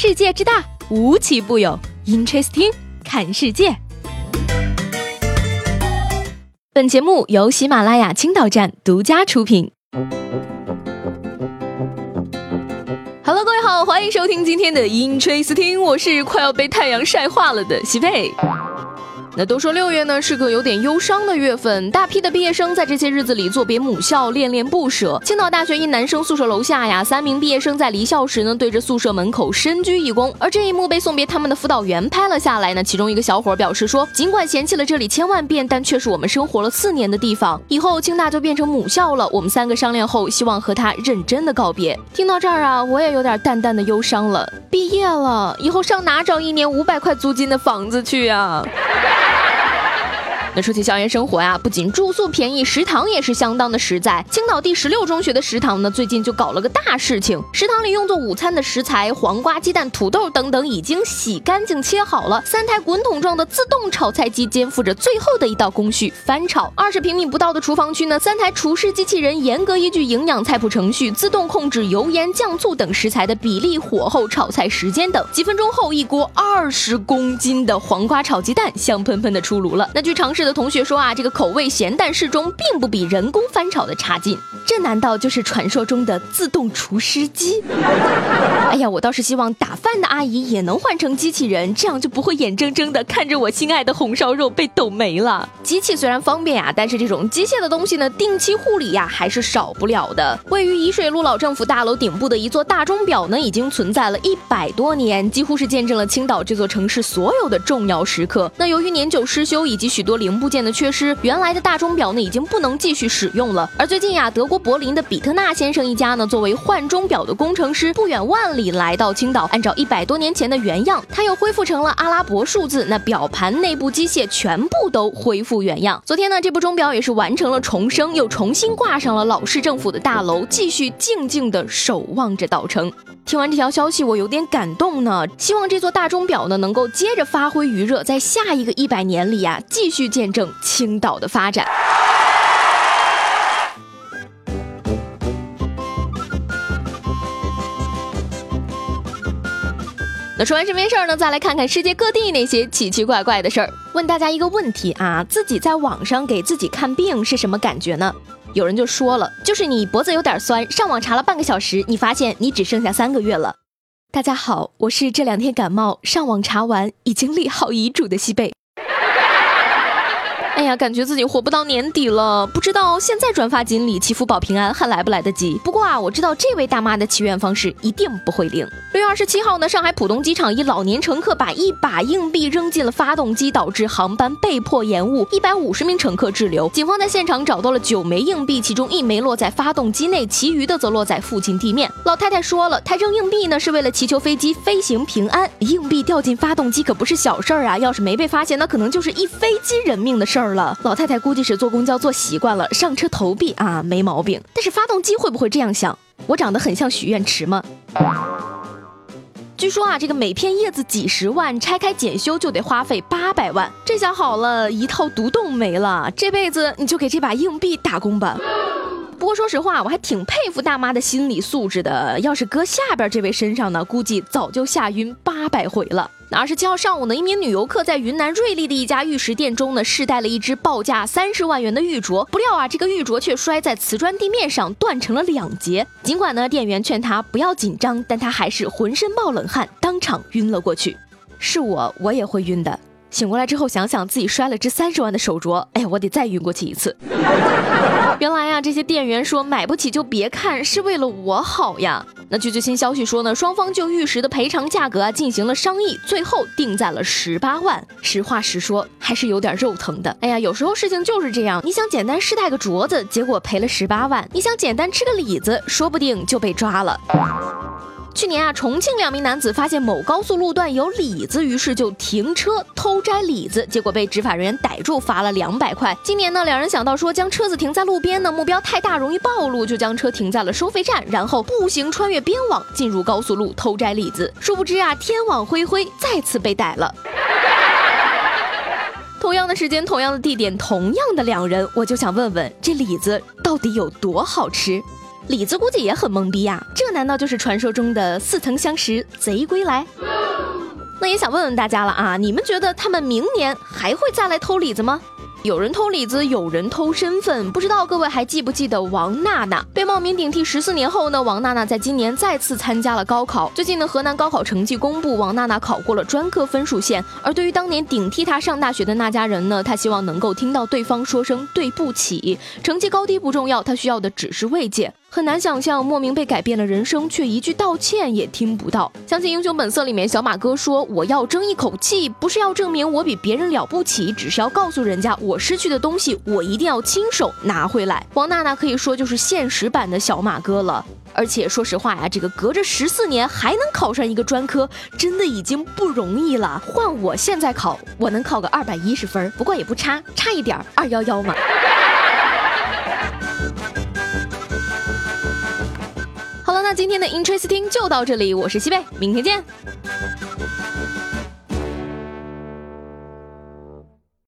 世界之大，无奇不有。Interesting，看世界。本节目由喜马拉雅青岛站独家出品。Hello，各位好，欢迎收听今天的 Interesting，我是快要被太阳晒化了的西贝。那都说六月呢是个有点忧伤的月份，大批的毕业生在这些日子里作别母校，恋恋不舍。青岛大学一男生宿舍楼下呀，三名毕业生在离校时呢，对着宿舍门口深鞠一躬，而这一幕被送别他们的辅导员拍了下来呢。其中一个小伙表示说，尽管嫌弃了这里千万遍，但却是我们生活了四年的地方，以后清大就变成母校了。我们三个商量后，希望和他认真的告别。听到这儿啊，我也有点淡淡的忧伤了。毕业了以后，上哪找一年五百块租金的房子去呀？那说起校园生活呀，不仅住宿便宜，食堂也是相当的实在。青岛第十六中学的食堂呢，最近就搞了个大事情。食堂里用作午餐的食材，黄瓜、鸡蛋、土豆等等，已经洗干净切好了。三台滚筒状的自动炒菜机肩负着最后的一道工序——翻炒。二十平米不到的厨房区呢，三台厨师机器人严格依据营养菜谱程序，自动控制油盐酱醋等食材的比例、火候、炒菜时间等。几分钟后，一锅二十公斤的黄瓜炒鸡蛋香喷喷的出炉了。那据尝试。的同学说啊，这个口味咸淡适中，并不比人工翻炒的差劲。这难道就是传说中的自动厨师机？哎呀，我倒是希望打饭的阿姨也能换成机器人，这样就不会眼睁睁的看着我心爱的红烧肉被抖没了。机器虽然方便呀，但是这种机械的东西呢，定期护理呀还是少不了的。位于沂水路老政府大楼顶部的一座大钟表呢，已经存在了一百多年，几乎是见证了青岛这座城市所有的重要时刻。那由于年久失修以及许多零零部件的缺失，原来的大钟表呢已经不能继续使用了。而最近呀，德国。柏林的比特纳先生一家呢，作为换钟表的工程师，不远万里来到青岛，按照一百多年前的原样，他又恢复成了阿拉伯数字，那表盘内部机械全部都恢复原样。昨天呢，这部钟表也是完成了重生，又重新挂上了老市政府的大楼，继续静静的守望着岛城。听完这条消息，我有点感动呢。希望这座大钟表呢，能够接着发挥余热，在下一个一百年里呀，继续见证青岛的发展。那说完身边事儿呢，再来看看世界各地那些奇奇怪怪的事儿。问大家一个问题啊，自己在网上给自己看病是什么感觉呢？有人就说了，就是你脖子有点酸，上网查了半个小时，你发现你只剩下三个月了。大家好，我是这两天感冒，上网查完已经立好遗嘱的西贝。哎呀，感觉自己活不到年底了，不知道现在转发锦鲤祈福保平安还来不来得及。不过啊，我知道这位大妈的祈愿方式一定不会灵。六月二十七号呢，上海浦东机场一老年乘客把一把硬币扔进了发动机，导致航班被迫延误，一百五十名乘客滞留。警方在现场找到了九枚硬币，其中一枚落在发动机内，其余的则落在附近地面。老太太说了，她扔硬币呢是为了祈求飞机飞行平安，硬币掉进发动机可不是小事儿啊，要是没被发现，那可能就是一飞机人命的事儿。了，老太太估计是坐公交坐习惯了，上车投币啊，没毛病。但是发动机会不会这样想？我长得很像许愿池吗？据说啊，这个每片叶子几十万，拆开检修就得花费八百万。这下好了，一套独栋没了，这辈子你就给这把硬币打工吧。不过说实话，我还挺佩服大妈的心理素质的。要是搁下边这位身上呢，估计早就吓晕八百回了。那二十七号上午呢，一名女游客在云南瑞丽的一家玉石店中呢，试戴了一只报价三十万元的玉镯，不料啊，这个玉镯却摔在瓷砖地面上，断成了两截。尽管呢，店员劝她不要紧张，但她还是浑身冒冷汗，当场晕了过去。是我，我也会晕的。醒过来之后，想想自己摔了只三十万的手镯，哎呀，我得再晕过去一次。原来呀，这些店员说买不起就别看，是为了我好呀。那据最新消息说呢，双方就玉石的赔偿价格啊进行了商议，最后定在了十八万。实话实说，还是有点肉疼的。哎呀，有时候事情就是这样，你想简单试戴个镯子，结果赔了十八万；你想简单吃个李子，说不定就被抓了。去年啊，重庆两名男子发现某高速路段有李子，于是就停车偷摘李子，结果被执法人员逮住，罚了两百块。今年呢，两人想到说将车子停在路边呢，目标太大，容易暴露，就将车停在了收费站，然后步行穿越边网进入高速路偷摘李子。殊不知啊，天网恢恢，再次被逮了。同样的时间，同样的地点，同样的两人，我就想问问，这李子到底有多好吃？李子估计也很懵逼呀，这难道就是传说中的似曾相识贼归来？那也想问问大家了啊，你们觉得他们明年还会再来偷李子吗？有人偷李子，有人偷身份，不知道各位还记不记得王娜娜被冒名顶替十四年后呢？王娜娜在今年再次参加了高考。最近呢，河南高考成绩公布，王娜娜考过了专科分数线。而对于当年顶替她上大学的那家人呢，她希望能够听到对方说声对不起。成绩高低不重要，她需要的只是慰藉。很难想象，莫名被改变了人生，却一句道歉也听不到。相信《英雄本色》里面，小马哥说：“我要争一口气，不是要证明我比别人了不起，只是要告诉人家，我失去的东西，我一定要亲手拿回来。”王娜娜可以说就是现实版的小马哥了。而且说实话呀，这个隔着十四年还能考上一个专科，真的已经不容易了。换我现在考，我能考个二百一十分，不过也不差，差一点二幺幺嘛。那今天的 Interesting 就到这里，我是西贝，明天见。